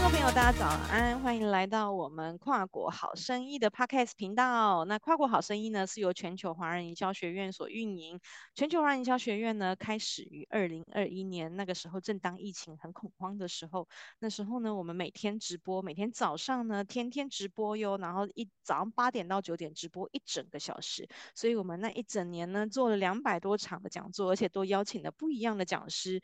众朋友，大家早安，欢迎来到我们跨国好生意的 Podcast 频道。那跨国好生意呢，是由全球华人营销学院所运营。全球华人营销学院呢，开始于二零二一年，那个时候正当疫情很恐慌的时候，那时候呢，我们每天直播，每天早上呢，天天直播哟，然后一早上八点到九点直播一整个小时，所以我们那一整年呢，做了两百多场的讲座，而且都邀请了不一样的讲师。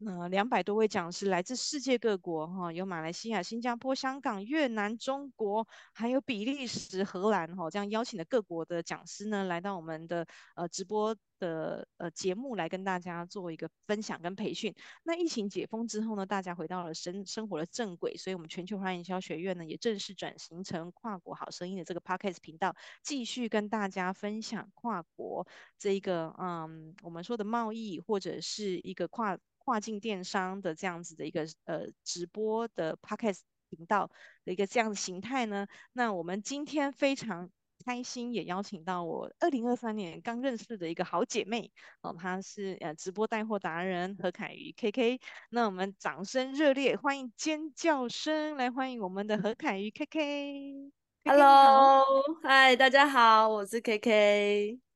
那两百多位讲师来自世界各国，哈，有马来西亚、新加坡、香港、越南、中国，还有比利时、荷兰，哈，这样邀请的各国的讲师呢，来到我们的呃直播的呃节目来跟大家做一个分享跟培训。那疫情解封之后呢，大家回到了生生活的正轨，所以我们全球华人营销学院呢，也正式转型成跨国好声音的这个 Podcast 频道，继续跟大家分享跨国这一个嗯，我们说的贸易或者是一个跨。跨境电商的这样子的一个呃直播的 podcast 频道的一个这样的形态呢，那我们今天非常开心，也邀请到我二零二三年刚认识的一个好姐妹哦，她是呃直播带货达人何凯瑜 KK，那我们掌声热烈欢迎尖叫声来欢迎我们的何凯瑜 KK。Hello，嗨，大家好，我是 KK。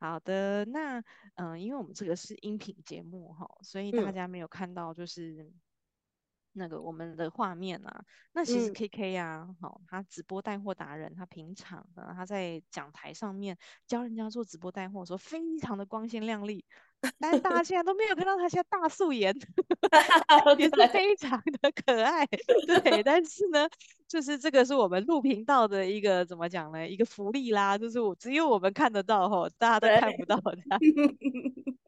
好的，那嗯、呃，因为我们这个是音频节目哈，所以大家没有看到就是那个我们的画面啊。嗯、那其实 KK 啊，好、嗯，他直播带货达人，他平常呢，他在讲台上面教人家做直播带货的时候，非常的光鲜亮丽。但是大家现在都没有看到他现在大素颜 也是非常的可爱。对，但是呢，就是这个是我们录频道的一个怎么讲呢？一个福利啦，就是我只有我们看得到吼，大家都看不到的。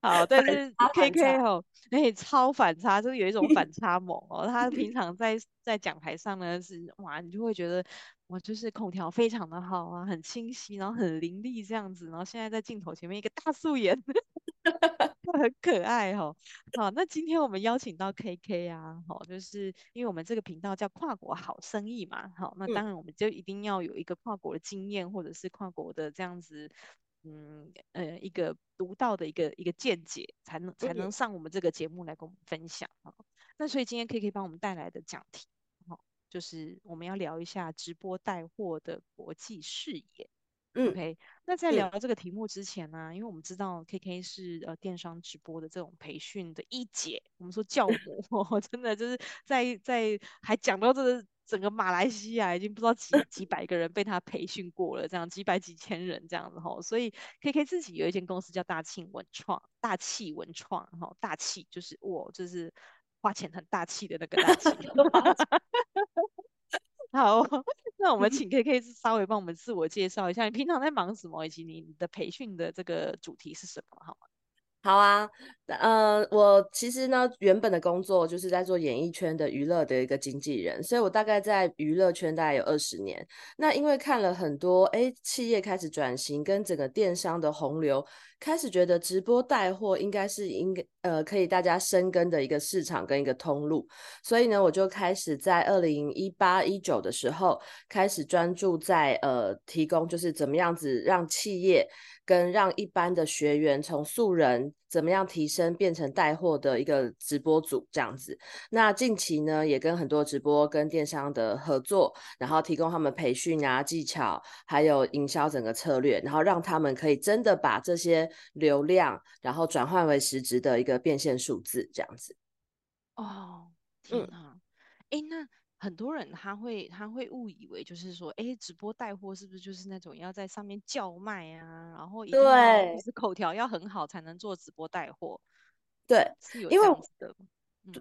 好，但是 KK 哦，哎、欸，超反差，就是有一种反 差萌哦。他平常在在讲台上呢，是哇，你就会觉得哇，就是口条非常的好啊，很清晰，然后很凌厉这样子。然后现在在镜头前面一个大素颜。很可爱哦。好，那今天我们邀请到 KK 啊，好，就是因为我们这个频道叫跨国好生意嘛，好，那当然我们就一定要有一个跨国的经验，或者是跨国的这样子，嗯呃，一个独到的一个一个见解，才能才能上我们这个节目来跟我们分享啊。那所以今天 KK 帮我们带来的讲题，好，就是我们要聊一下直播带货的国际视野。嗯，OK。那在聊这个题目之前呢、因为我们知道 KK 是呃电商直播的这种培训的一姐，我们说教母，真的就是在在还讲到这个整个马来西亚已经不知道几几百个人被他培训过了，这样几百几千人这样子哈，所以 KK 自己有一间公司叫大庆文创，大气文创哈，大气就是我就是花钱很大气的那个大气。好，那我们请 KK 稍微帮我们自我介绍一下，你平常在忙什么，以及你的培训的这个主题是什么，好吗？好啊，呃，我其实呢，原本的工作就是在做演艺圈的娱乐的一个经纪人，所以我大概在娱乐圈大概有二十年。那因为看了很多，哎，企业开始转型，跟整个电商的洪流，开始觉得直播带货应该是应该呃可以大家深耕的一个市场跟一个通路，所以呢，我就开始在二零一八一九的时候开始专注在呃提供，就是怎么样子让企业。跟让一般的学员从素人怎么样提升变成带货的一个直播组这样子。那近期呢，也跟很多直播跟电商的合作，然后提供他们培训啊、技巧，还有营销整个策略，然后让他们可以真的把这些流量，然后转换为实质的一个变现数字这样子。哦，天啊，哎、嗯，那。很多人他会他会误以为就是说，哎，直播带货是不是就是那种要在上面叫卖啊，然后一是口条要很好才能做直播带货？对，是有这样子的。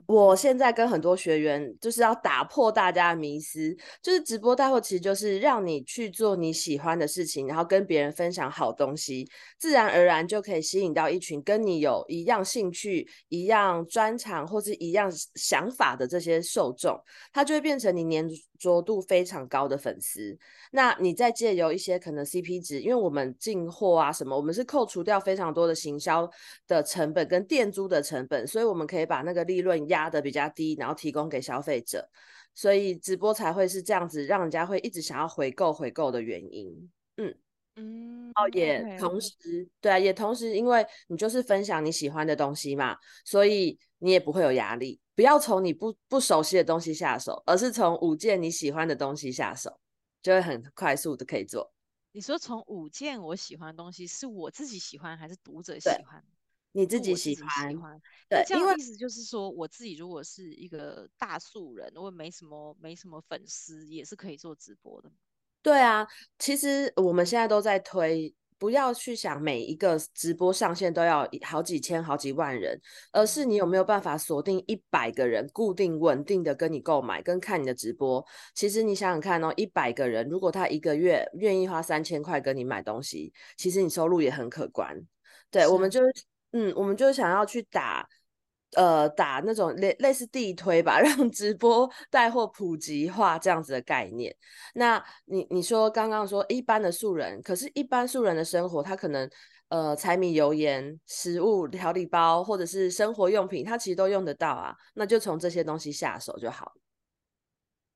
我现在跟很多学员就是要打破大家的迷思，就是直播带货其实就是让你去做你喜欢的事情，然后跟别人分享好东西，自然而然就可以吸引到一群跟你有一样兴趣、一样专长或是一样想法的这些受众，它就会变成你年着度非常高的粉丝。那你再借由一些可能 CP 值，因为我们进货啊什么，我们是扣除掉非常多的行销的成本跟店租的成本，所以我们可以把那个利润。压得比较低，然后提供给消费者，所以直播才会是这样子，让人家会一直想要回购回购的原因。嗯嗯，哦，也同时对啊，也同时，因为你就是分享你喜欢的东西嘛，所以你也不会有压力。不要从你不不熟悉的东西下手，而是从五件你喜欢的东西下手，就会很快速的可以做。你说从五件我喜欢的东西，是我自己喜欢还是读者喜欢？你自己喜欢。喜欢。对，这样的意思就是说，我自己如果是一个大素人，我没什么没什么粉丝，也是可以做直播的。对啊，其实我们现在都在推，不要去想每一个直播上线都要好几千、好几万人，而是你有没有办法锁定一百个人，固定稳定的跟你购买跟看你的直播。其实你想想看哦，一百个人，如果他一个月愿意花三千块跟你买东西，其实你收入也很可观。对，我们就是，嗯，我们就想要去打。呃，打那种类类似地推吧，让直播带货普及化这样子的概念。那你你说刚刚说一般的素人，可是，一般素人的生活，他可能呃柴米油盐、食物、调理包或者是生活用品，他其实都用得到啊。那就从这些东西下手就好。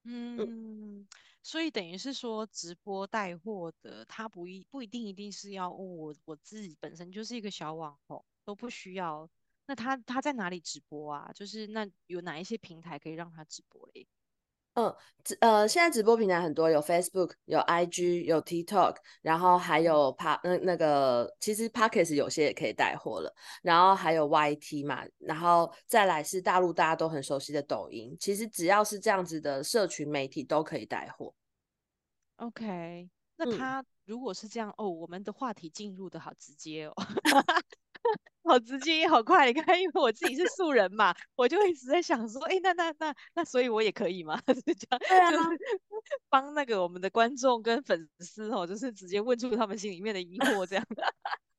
嗯，所以等于是说，直播带货的，他不一不一定一定是要、哦、我我自己本身就是一个小网红，都不需要。那他他在哪里直播啊？就是那有哪一些平台可以让他直播嘞？嗯，直呃，现在直播平台很多，有 Facebook，有 IG，有 TikTok，然后还有 Pa 那那个，其实 Pockets 有些也可以带货了，然后还有 YT 嘛，然后再来是大陆大家都很熟悉的抖音。其实只要是这样子的社群媒体都可以带货。OK，那他如果是这样、嗯、哦，我们的话题进入的好直接哦。好直接，好快！你看，因为我自己是素人嘛，我就一直在想说，哎、欸，那那那那，所以我也可以吗？是这样，对啊，就是 帮那个我们的观众跟粉丝哦，就是直接问出他们心里面的疑惑，这样。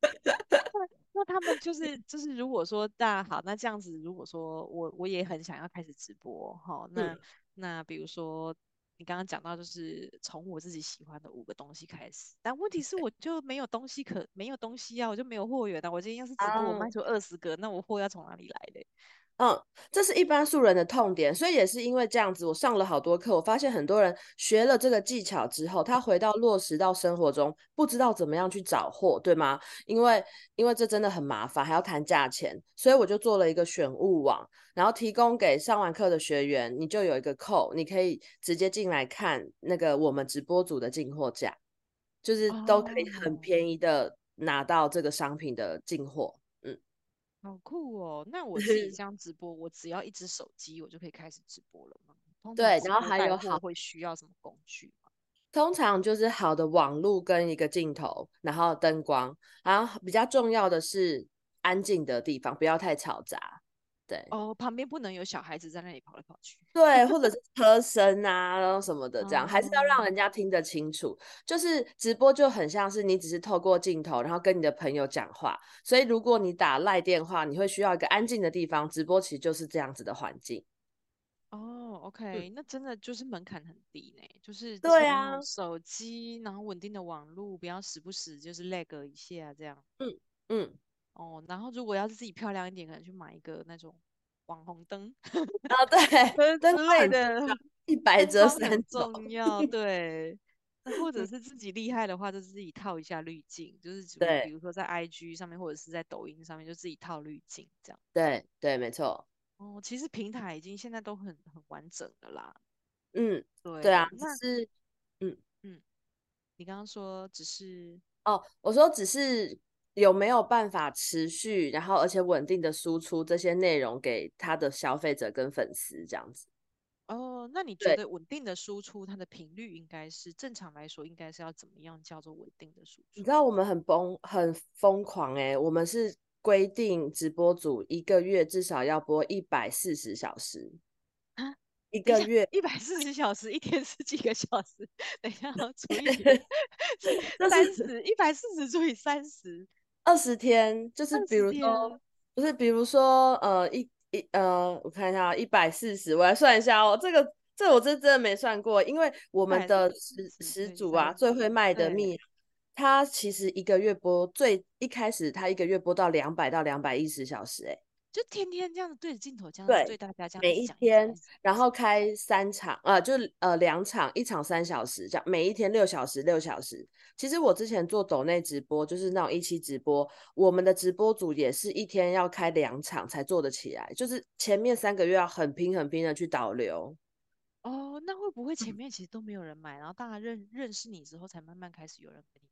那 那他们就是就是，如果说大家好，那这样子，如果说我我也很想要开始直播，哈，那、嗯、那比如说。你刚刚讲到，就是从我自己喜欢的五个东西开始，但问题是我就没有东西可没有东西啊，我就没有货源啊。我今天要是只给我卖出二十个，那我货要从哪里来的？嗯，这是一般素人的痛点，所以也是因为这样子，我上了好多课，我发现很多人学了这个技巧之后，他回到落实到生活中，不知道怎么样去找货，对吗？因为因为这真的很麻烦，还要谈价钱，所以我就做了一个选物网，然后提供给上完课的学员，你就有一个扣，你可以直接进来看那个我们直播组的进货价，就是都可以很便宜的拿到这个商品的进货。好酷哦！那我自己 这样直播，我只要一只手机，我就可以开始直播了吗？对，然后还有好会需要什么工具吗？通常就是好的网路跟一个镜头，然后灯光，然后比较重要的是安静的地方，不要太嘈杂。对哦，旁边不能有小孩子在那里跑来跑去。对，或者是车声啊，然后什么的，这样、哦、还是要让人家听得清楚。就是直播就很像是你只是透过镜头，然后跟你的朋友讲话。所以如果你打赖电话，你会需要一个安静的地方。直播其实就是这样子的环境。哦，OK，、嗯、那真的就是门槛很低呢，就是对啊，手机，然后稳定的网络，不要时不时就是 lag 一下这样。嗯嗯。哦，然后如果要是自己漂亮一点，可能去买一个那种网红灯啊，对，之类的，一百折很重要，对。那或者是自己厉害的话，就自己套一下滤镜，就是 比如说在 IG 上面或者是在抖音上面，就自己套滤镜这样。对对，没错。哦，其实平台已经现在都很很完整的啦。嗯，对对啊，那是嗯嗯，你刚刚说只是哦，我说只是。有没有办法持续，然后而且稳定的输出这些内容给他的消费者跟粉丝这样子？哦，那你觉得稳定的输出，它的频率应该是正常来说应该是要怎么样叫做稳定的输出？你知道我们很疯很疯狂哎、欸，我们是规定直播组一个月至少要播一百四十小时啊，一个月一百四十小时，一天是几个小时？等一下，除以三十，一百四十除以三十。二十天就是比如说，不是比如说，呃，一一呃，我看一下，一百四十，我来算一下哦。这个这个、我真真的没算过，因为我们的始始祖啊，最会卖的蜜，他其实一个月播最一开始他一个月播到两百到两百一十小时，哎，就天天这样子对着镜头这样对，对大家这样每一天，然后开三场，呃，就呃两场，一场三小时这样，每一天六小时六小时。其实我之前做抖内直播，就是那种一期直播，我们的直播组也是一天要开两场才做得起来，就是前面三个月要很拼很拼的去导流。哦，那会不会前面其实都没有人买，嗯、然后大家认认识你之后，才慢慢开始有人给你？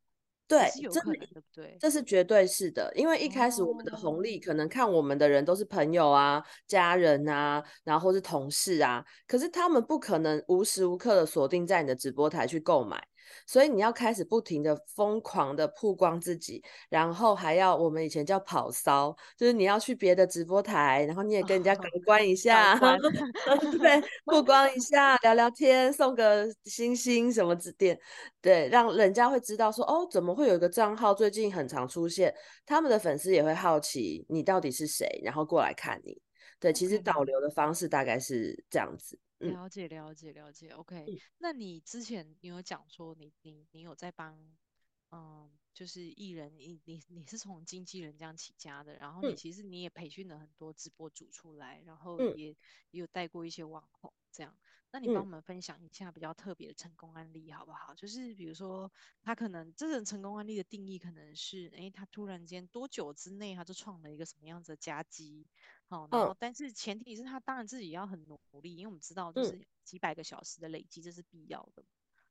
对，是有可能，对不对？这是绝对是的，因为一开始我们的红利可能看我们的人都是朋友啊、家人啊，然后是同事啊，可是他们不可能无时无刻的锁定在你的直播台去购买。所以你要开始不停的疯狂的曝光自己，然后还要我们以前叫跑骚，就是你要去别的直播台，然后你也跟人家搞关一下，哦、对，曝光一下，聊聊天，送个星星什么之点，对，让人家会知道说，哦，怎么会有一个账号最近很常出现，他们的粉丝也会好奇你到底是谁，然后过来看你。对，其实导流的方式大概是这样子。了解了解了解，OK、嗯。那你之前你有讲说你你你有在帮，嗯，就是艺人，你你你是从经纪人这样起家的，然后你其实你也培训了很多直播主出来，然后也、嗯、也有带过一些网红这样。那你帮我们分享一下比较特别的成功案例好不好？就是比如说他可能这种成功案例的定义可能是，哎，他突然间多久之内他就创了一个什么样子的佳绩？好，然后但是前提是他当然自己要很努力，因为我们知道就是几百个小时的累积这是必要的。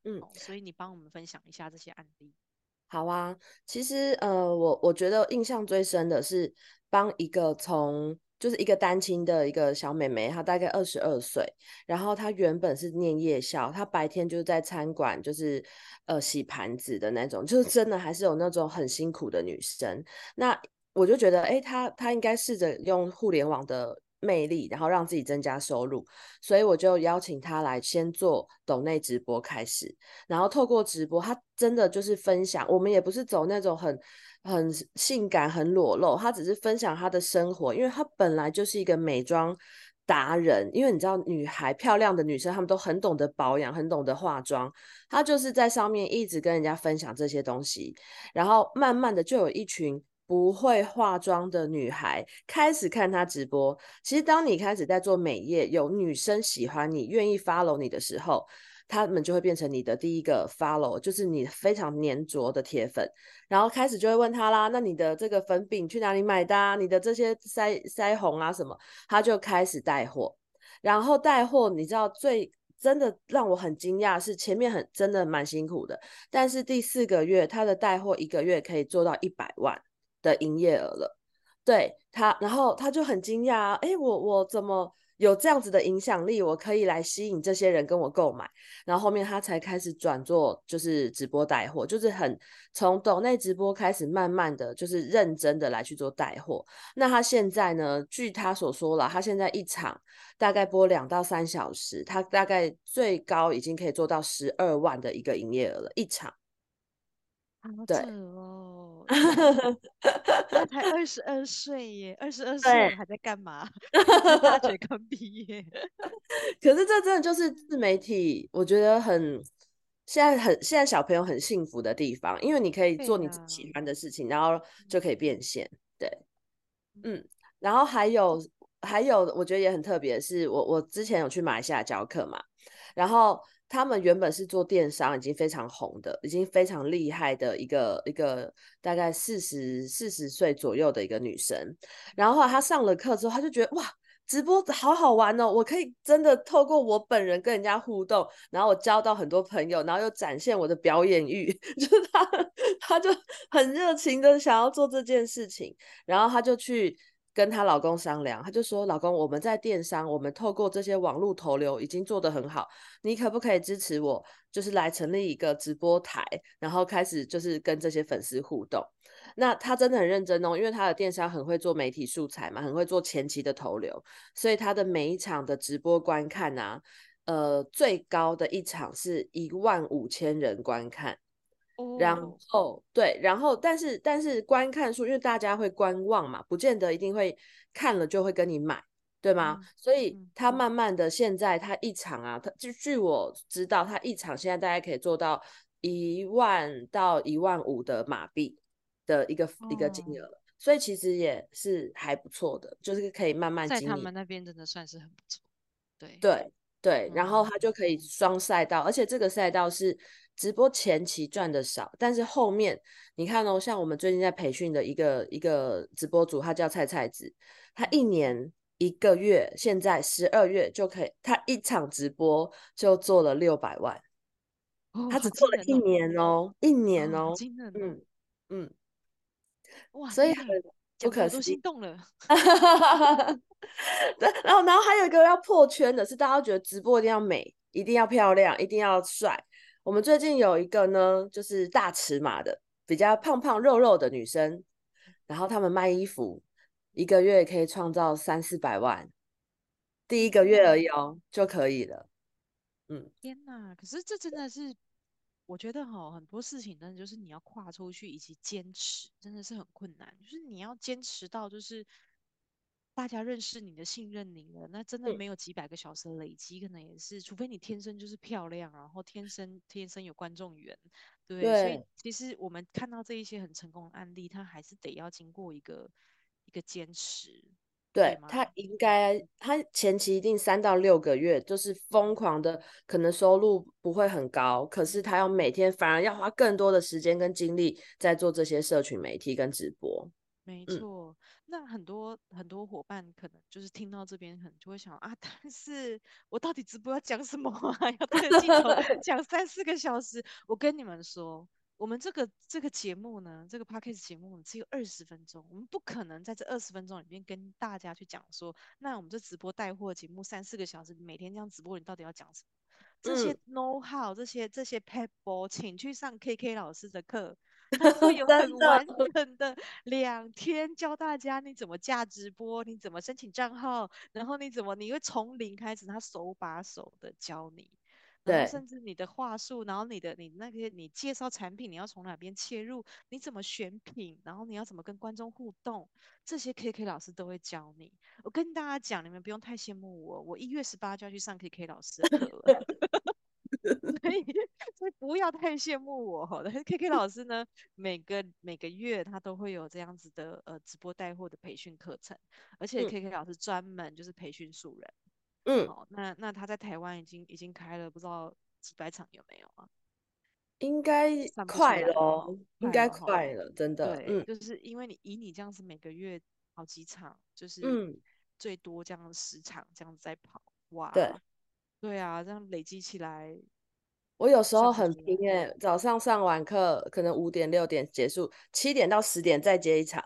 嗯，所以你帮我们分享一下这些案例。好啊，其实呃，我我觉得印象最深的是帮一个从就是一个单亲的一个小妹妹，她大概二十二岁，然后她原本是念夜校，她白天就是在餐馆就是呃洗盘子的那种，就是真的还是有那种很辛苦的女生。那我就觉得，哎，他他应该试着用互联网的魅力，然后让自己增加收入，所以我就邀请他来先做抖内直播开始，然后透过直播，他真的就是分享，我们也不是走那种很很性感、很裸露，他只是分享他的生活，因为他本来就是一个美妆达人，因为你知道，女孩漂亮的女生，她们都很懂得保养，很懂得化妆，他就是在上面一直跟人家分享这些东西，然后慢慢的就有一群。不会化妆的女孩开始看她直播。其实，当你开始在做美业，有女生喜欢你、愿意 follow 你的时候，他们就会变成你的第一个 follow，就是你非常黏着的铁粉。然后开始就会问他啦：“那你的这个粉饼去哪里买的啊？你的这些腮腮红啊什么？”他就开始带货。然后带货，你知道最真的让我很惊讶是前面很真的蛮辛苦的，但是第四个月他的带货一个月可以做到一百万。的营业额了，对他，然后他就很惊讶啊，哎，我我怎么有这样子的影响力？我可以来吸引这些人跟我购买，然后后面他才开始转做就是直播带货，就是很从抖内直播开始，慢慢的就是认真的来去做带货。那他现在呢，据他所说了，他现在一场大概播两到三小时，他大概最高已经可以做到十二万的一个营业额了，一场。好扯哦！他才二十二岁耶，二十二岁还在干嘛？大学刚毕业。可是这真的就是自媒体，我觉得很现在很现在小朋友很幸福的地方，因为你可以做你自己喜欢的事情，啊、然后就可以变现。对，嗯，然后还有还有，我觉得也很特别的是，我我之前有去马来西亚教课嘛，然后。他们原本是做电商，已经非常红的，已经非常厉害的一个一个大概四十四十岁左右的一个女生。然后后来她上了课之后，她就觉得哇，直播好好玩哦！我可以真的透过我本人跟人家互动，然后我交到很多朋友，然后又展现我的表演欲，就是她她就很热情的想要做这件事情，然后她就去。跟她老公商量，她就说：“老公，我们在电商，我们透过这些网络投流已经做得很好，你可不可以支持我，就是来成立一个直播台，然后开始就是跟这些粉丝互动。”那她真的很认真哦，因为她的电商很会做媒体素材嘛，很会做前期的投流，所以她的每一场的直播观看啊，呃，最高的一场是一万五千人观看。然后对，然后但是但是观看数，因为大家会观望嘛，不见得一定会看了就会跟你买，对吗？嗯、所以他慢慢的现在他一场啊，他就据我知道，他一场现在大概可以做到一万到一万五的马币的一个、哦、一个金额了。所以其实也是还不错的，就是可以慢慢经营。在他们那边真的算是很不错。对对对，嗯、然后他就可以双赛道，而且这个赛道是直播前期赚的少，但是后面你看哦，像我们最近在培训的一个一个直播主，他叫菜菜子，他一年一个月，现在十二月就可以，他一场直播就做了六百万。他只做了一年哦，哦一年哦，哦嗯嗯，哇，所以很不可思议，都心动了。对，然后然后还有一个要破圈的是，大家觉得直播一定要美，一定要漂亮，一定要帅。我们最近有一个呢，就是大尺码的，比较胖胖肉肉的女生，然后他们卖衣服，一个月可以创造三四百万，第一个月而已哦，就可以了。嗯，天呐，可是这真的是，我觉得哈，很多事情真的就是你要跨出去以及坚持，真的是很困难。就是你要坚持到，就是大家认识你的、信任你了，那真的没有几百个小时的累积，可能也是，除非你天生就是漂亮，然后天生天生有观众缘，对。对。所以其实我们看到这一些很成功的案例，他还是得要经过一个一个坚持。对，他应该，他前期一定三到六个月就是疯狂的，可能收入不会很高，可是他要每天反而要花更多的时间跟精力在做这些社群媒体跟直播。没错，嗯、那很多很多伙伴可能就是听到这边，可能就会想啊，但是我到底直播要讲什么啊？要对着镜头 讲三四个小时？我跟你们说。我们这个这个节目呢，这个 podcast 节目只有二十分钟，我们不可能在这二十分钟里面跟大家去讲说，那我们这直播带货节目三四个小时，每天这样直播，你到底要讲什么？这些 know how，这些这些 pebble，请去上 KK 老师的课，他会 有很完 整的两天教大家你怎么架直播，你怎么申请账号，然后你怎么你会从零开始，他手把手的教你。对甚至你的话术，然后你的你那些你介绍产品，你要从哪边切入，你怎么选品，然后你要怎么跟观众互动，这些 KK 老师都会教你。我跟大家讲，你们不用太羡慕我，我一月十八就要去上 KK 老师的课了，所以 所以不要太羡慕我。但是 KK 老师呢，每个每个月他都会有这样子的呃直播带货的培训课程，而且 KK 老师专门就是培训素人。嗯，好，那那他在台湾已经已经开了不知道几百场有没有啊？应该快了，哦，应该快了，真的。对，嗯，就是因为你以你这样子每个月好几场，就是最多这样十场这样子在跑，嗯，哇，对，对啊，这样累积起来，我有时候很拼诶，早上上完课可能五点六点结束，七点到十点再接一场，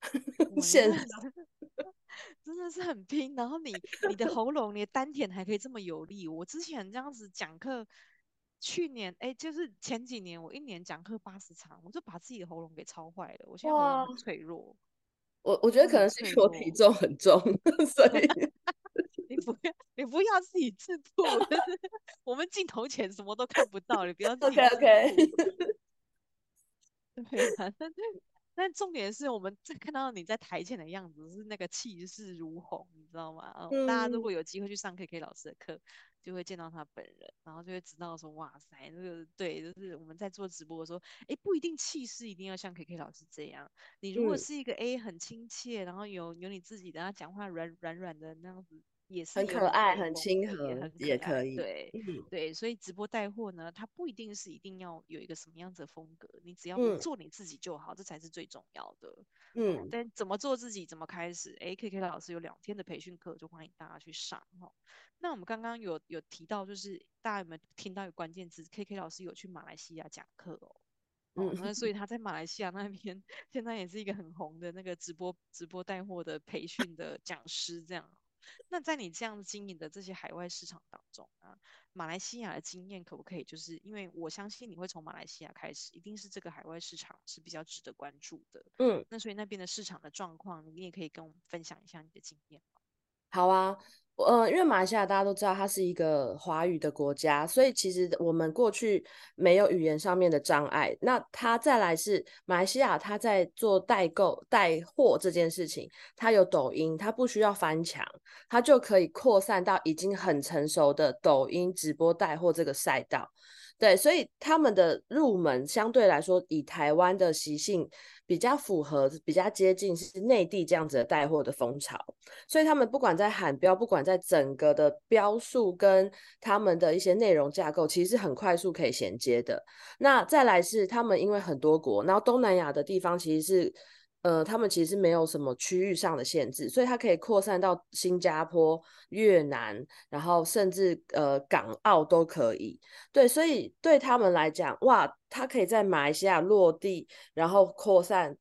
现在。真的是很拼，然后你你的喉咙、你的丹田还可以这么有力。我之前这样子讲课，去年哎，就是前几年我一年讲课八十场，我就把自己的喉咙给操坏了。我现在喉咙很脆弱。我我觉得可能是因为我体重很重，所以你不要你不要自己自曝，我们镜头前什么都看不到，你不要自己。OK。但重点是，我们在看到你在台前的样子，是那个气势如虹，你知道吗？嗯、大家如果有机会去上 KK 老师的课，就会见到他本人，然后就会知道说，哇塞，这个对，就是我们在做直播的时候，哎，不一定气势一定要像 KK 老师这样。你如果是一个 A 很亲切，然后有有你自己的，他讲话软软软的那样子。也是很可爱，很亲和，也很也可以。对、嗯，对，所以直播带货呢，它不一定是一定要有一个什么样子的风格，你只要做你自己就好，嗯、这才是最重要的。嗯，但怎么做自己，怎么开始？哎，KK 老师有两天的培训课，就欢迎大家去上哈。那我们刚刚有有提到，就是大家有没有听到有关键字？KK 老师有去马来西亚讲课哦。嗯，那所以他在马来西亚那边 现在也是一个很红的那个直播直播带货的培训的讲师，这样。那在你这样经营的这些海外市场当中啊，马来西亚的经验可不可以？就是因为我相信你会从马来西亚开始，一定是这个海外市场是比较值得关注的。嗯，那所以那边的市场的状况，你也可以跟我们分享一下你的经验吗？好啊，呃，因为马来西亚大家都知道它是一个华语的国家，所以其实我们过去没有语言上面的障碍。那它再来是马来西亚，它在做代购带货这件事情，它有抖音，它不需要翻墙，它就可以扩散到已经很成熟的抖音直播带货这个赛道。对，所以他们的入门相对来说，以台湾的习性比较符合，比较接近是内地这样子的带货的风潮。所以他们不管在喊标，不管在整个的标数跟他们的一些内容架构，其实是很快速可以衔接的。那再来是他们因为很多国，然后东南亚的地方其实是。呃，他们其实没有什么区域上的限制，所以它可以扩散到新加坡、越南，然后甚至呃港澳都可以。对，所以对他们来讲，哇，它可以在马来西亚落地，然后扩散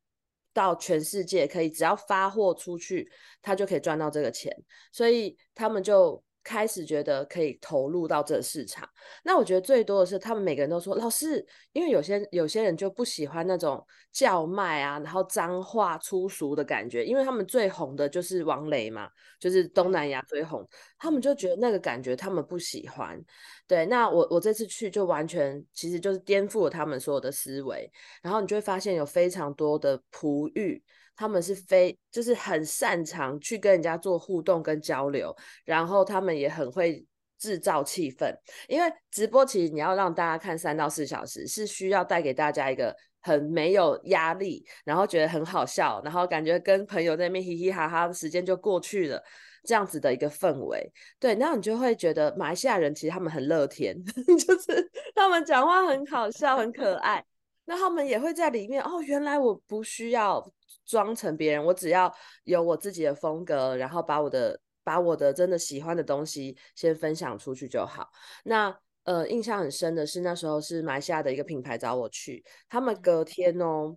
到全世界，可以只要发货出去，他就可以赚到这个钱，所以他们就。开始觉得可以投入到这个市场，那我觉得最多的是他们每个人都说老师，因为有些有些人就不喜欢那种叫卖啊，然后脏话粗俗的感觉，因为他们最红的就是王雷嘛，就是东南亚最红，他们就觉得那个感觉他们不喜欢。对，那我我这次去就完全其实就是颠覆了他们所有的思维，然后你就会发现有非常多的璞玉。他们是非就是很擅长去跟人家做互动跟交流，然后他们也很会制造气氛。因为直播其实你要让大家看三到四小时，是需要带给大家一个很没有压力，然后觉得很好笑，然后感觉跟朋友在那边嘻嘻哈哈，时间就过去了，这样子的一个氛围。对，那你就会觉得马来西亚人其实他们很乐天，就是他们讲话很好笑，很可爱。那他们也会在里面哦，原来我不需要。装成别人，我只要有我自己的风格，然后把我的把我的真的喜欢的东西先分享出去就好。那呃，印象很深的是那时候是马来西亚的一个品牌找我去，他们隔天哦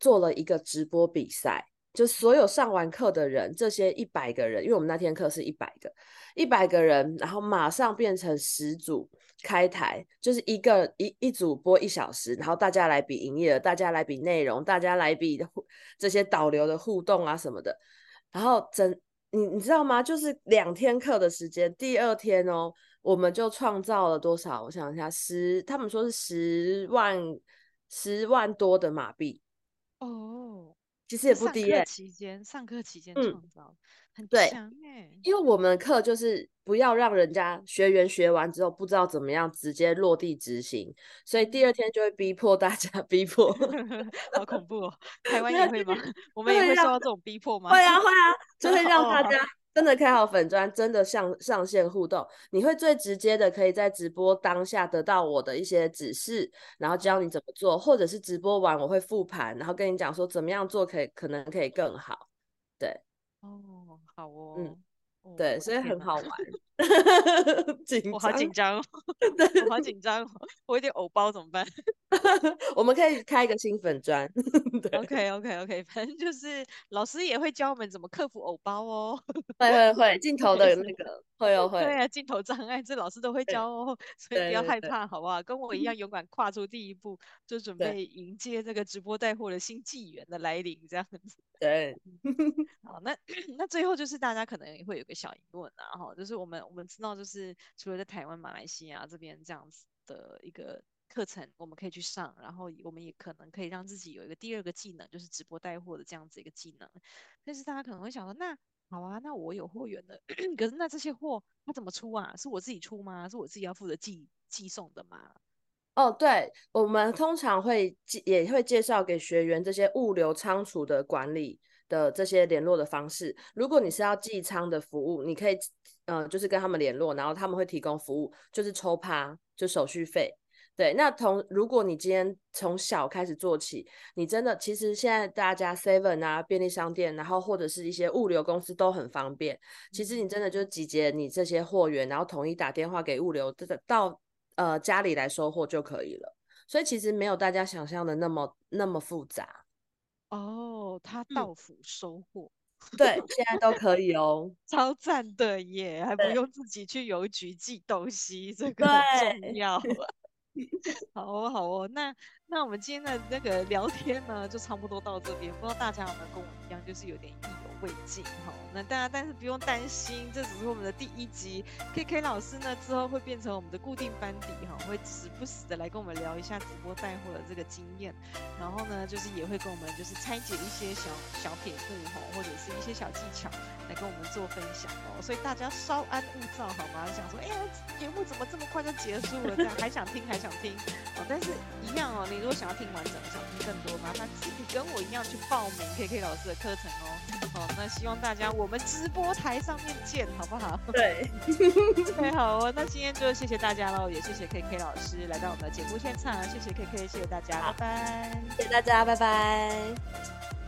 做了一个直播比赛，就所有上完课的人，这些一百个人，因为我们那天课是一百个，一百个人，然后马上变成十组。开台就是一个一一组播一小时，然后大家来比营业额，大家来比内容，大家来比这些导流的互动啊什么的。然后整你你知道吗？就是两天课的时间，第二天哦，我们就创造了多少？我想一下，十他们说是十万十万多的马币哦，其实也不低耶。期间上课期间创造。嗯很强哎，因为我们课就是不要让人家学员学完之后不知道怎么样直接落地执行，所以第二天就会逼迫大家，逼迫，好恐怖哦！台湾也会吗？我们也会受到这种逼迫吗？会啊会啊，就会 让大家真的开好粉砖，真的上上线互动。你会最直接的可以在直播当下得到我的一些指示，然后教你怎么做，或者是直播完我会复盘，然后跟你讲说怎么样做可以可能可以更好，对。哦，好哦，嗯，对，所以很好玩。我好紧张，哦我好紧张，我有点偶包怎么办？我们可以开一个新粉专。OK OK OK，反正就是老师也会教我们怎么克服偶包哦。会会会，镜头的那个会哦 会。对啊，镜头障碍这老师都会教哦，所以不要害怕，好不好？跟我一样勇敢跨出第一步，就准备迎接这个直播带货的新纪元的来临，这样子。对，好，那那最后就是大家可能也会有个小疑问啊，哈，就是我们我们知道就是除了在台湾、马来西亚这边这样子的一个。课程我们可以去上，然后我们也可能可以让自己有一个第二个技能，就是直播带货的这样子一个技能。但是大家可能会想说，那好啊，那我有货源的，可是那这些货它怎么出啊？是我自己出吗？是我自己要负责寄寄送的吗？哦，对，我们通常会也会介绍给学员这些物流仓储的管理的这些联络的方式。如果你是要寄仓的服务，你可以、呃，就是跟他们联络，然后他们会提供服务，就是抽趴，就手续费。对，那同如果你今天从小开始做起，你真的其实现在大家 Seven 啊便利商店，然后或者是一些物流公司都很方便。其实你真的就集结你这些货源，然后统一打电话给物流，到到呃家里来收货就可以了。所以其实没有大家想象的那么那么复杂。哦，他到府收货，嗯、对，现在都可以哦，超赞的耶，还不用自己去邮局寄东西，这个很重要。好哦，好哦，那那我们今天的那个聊天呢，就差不多到这边。不知道大家有没有跟我一样，就是有点意犹未尽哈。那大家但是不用担心，这只是我们的第一集。K K 老师呢之后会变成我们的固定班底哈，会时不时的来跟我们聊一下直播带货的这个经验。然后呢，就是也会跟我们就是拆解一些小小撇步哈，或者是一些小技巧来跟我们做分享哦。所以大家稍安勿躁好吗？想说，哎呀，节目怎么这么快就结束了？这样还想听还想听哦，但是一样哦。你如果想要听完整，想听更多，麻烦自己跟我一样去报名 KK 老师的课程哦。好，那希望大家我们直播台上面见，好不好？对，太，好哦。那今天就谢谢大家喽，也谢谢 KK 老师来到我们的节目现场，谢谢 KK，谢谢大家，拜拜，谢谢大家，拜拜。